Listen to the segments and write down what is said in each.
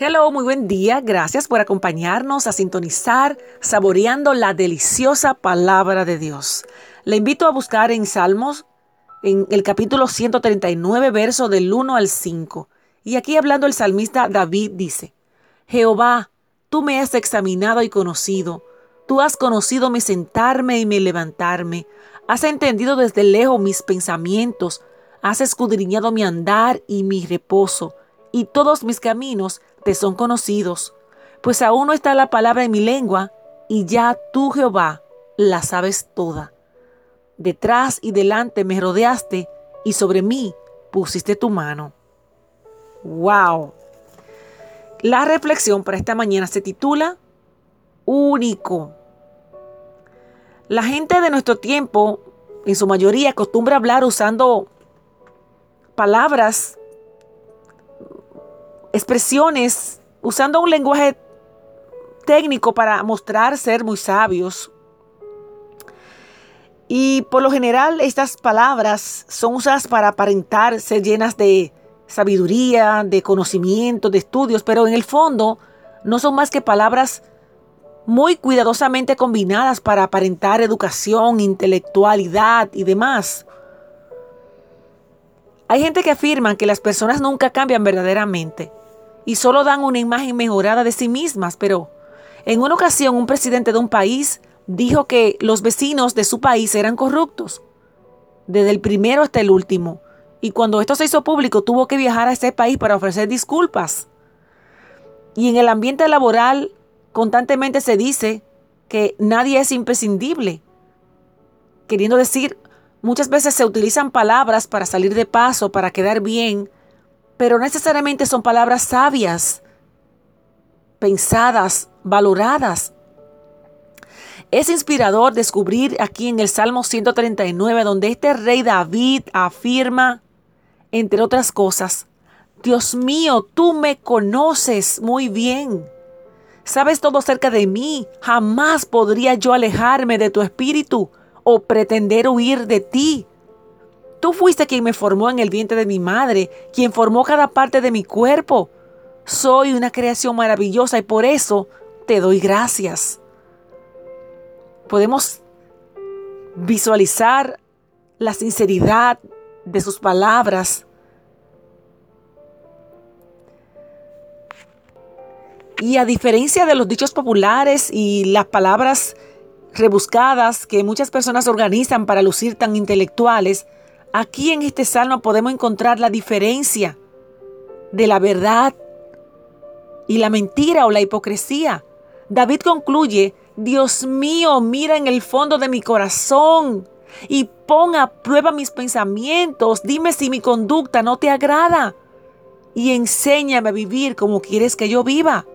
Hello, muy buen día. Gracias por acompañarnos a sintonizar, saboreando la deliciosa palabra de Dios. Le invito a buscar en Salmos, en el capítulo 139, verso del 1 al 5. Y aquí hablando el salmista David dice, Jehová, tú me has examinado y conocido. Tú has conocido mi sentarme y mi levantarme. Has entendido desde lejos mis pensamientos. Has escudriñado mi andar y mi reposo. Y todos mis caminos te son conocidos, pues aún no está la palabra en mi lengua, y ya tú, Jehová, la sabes toda. Detrás y delante me rodeaste, y sobre mí pusiste tu mano. ¡Wow! La reflexión para esta mañana se titula Único. La gente de nuestro tiempo, en su mayoría, acostumbra hablar usando palabras expresiones, usando un lenguaje técnico para mostrar ser muy sabios. Y por lo general estas palabras son usadas para aparentar ser llenas de sabiduría, de conocimiento, de estudios, pero en el fondo no son más que palabras muy cuidadosamente combinadas para aparentar educación, intelectualidad y demás. Hay gente que afirma que las personas nunca cambian verdaderamente y solo dan una imagen mejorada de sí mismas, pero en una ocasión un presidente de un país dijo que los vecinos de su país eran corruptos, desde el primero hasta el último, y cuando esto se hizo público tuvo que viajar a ese país para ofrecer disculpas. Y en el ambiente laboral constantemente se dice que nadie es imprescindible, queriendo decir, muchas veces se utilizan palabras para salir de paso, para quedar bien, pero necesariamente son palabras sabias, pensadas, valoradas. Es inspirador descubrir aquí en el Salmo 139, donde este rey David afirma, entre otras cosas, Dios mío, tú me conoces muy bien. Sabes todo acerca de mí. Jamás podría yo alejarme de tu espíritu o pretender huir de ti. Tú fuiste quien me formó en el vientre de mi madre, quien formó cada parte de mi cuerpo. Soy una creación maravillosa y por eso te doy gracias. Podemos visualizar la sinceridad de sus palabras. Y a diferencia de los dichos populares y las palabras rebuscadas que muchas personas organizan para lucir tan intelectuales, Aquí en este salmo podemos encontrar la diferencia de la verdad y la mentira o la hipocresía. David concluye, Dios mío, mira en el fondo de mi corazón y pon a prueba mis pensamientos. Dime si mi conducta no te agrada y enséñame a vivir como quieres que yo viva.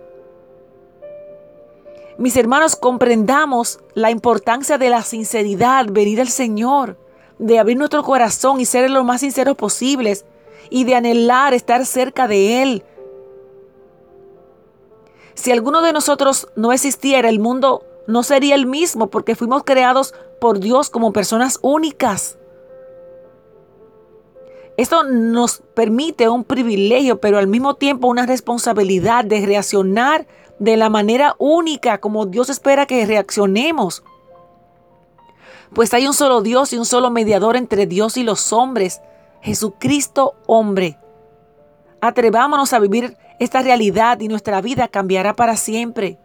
Mis hermanos, comprendamos la importancia de la sinceridad, venir al Señor de abrir nuestro corazón y ser lo más sinceros posibles y de anhelar estar cerca de Él. Si alguno de nosotros no existiera, el mundo no sería el mismo porque fuimos creados por Dios como personas únicas. Esto nos permite un privilegio, pero al mismo tiempo una responsabilidad de reaccionar de la manera única como Dios espera que reaccionemos. Pues hay un solo Dios y un solo mediador entre Dios y los hombres, Jesucristo hombre. Atrevámonos a vivir esta realidad y nuestra vida cambiará para siempre.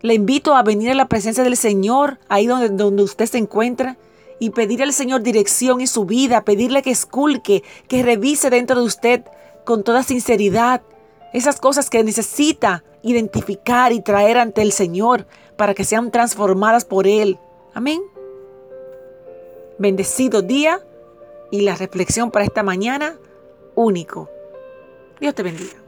Le invito a venir a la presencia del Señor, ahí donde, donde usted se encuentra, y pedirle al Señor dirección en su vida, pedirle que esculque, que revise dentro de usted con toda sinceridad esas cosas que necesita identificar y traer ante el Señor para que sean transformadas por Él. Amén. Bendecido día y la reflexión para esta mañana único. Dios te bendiga.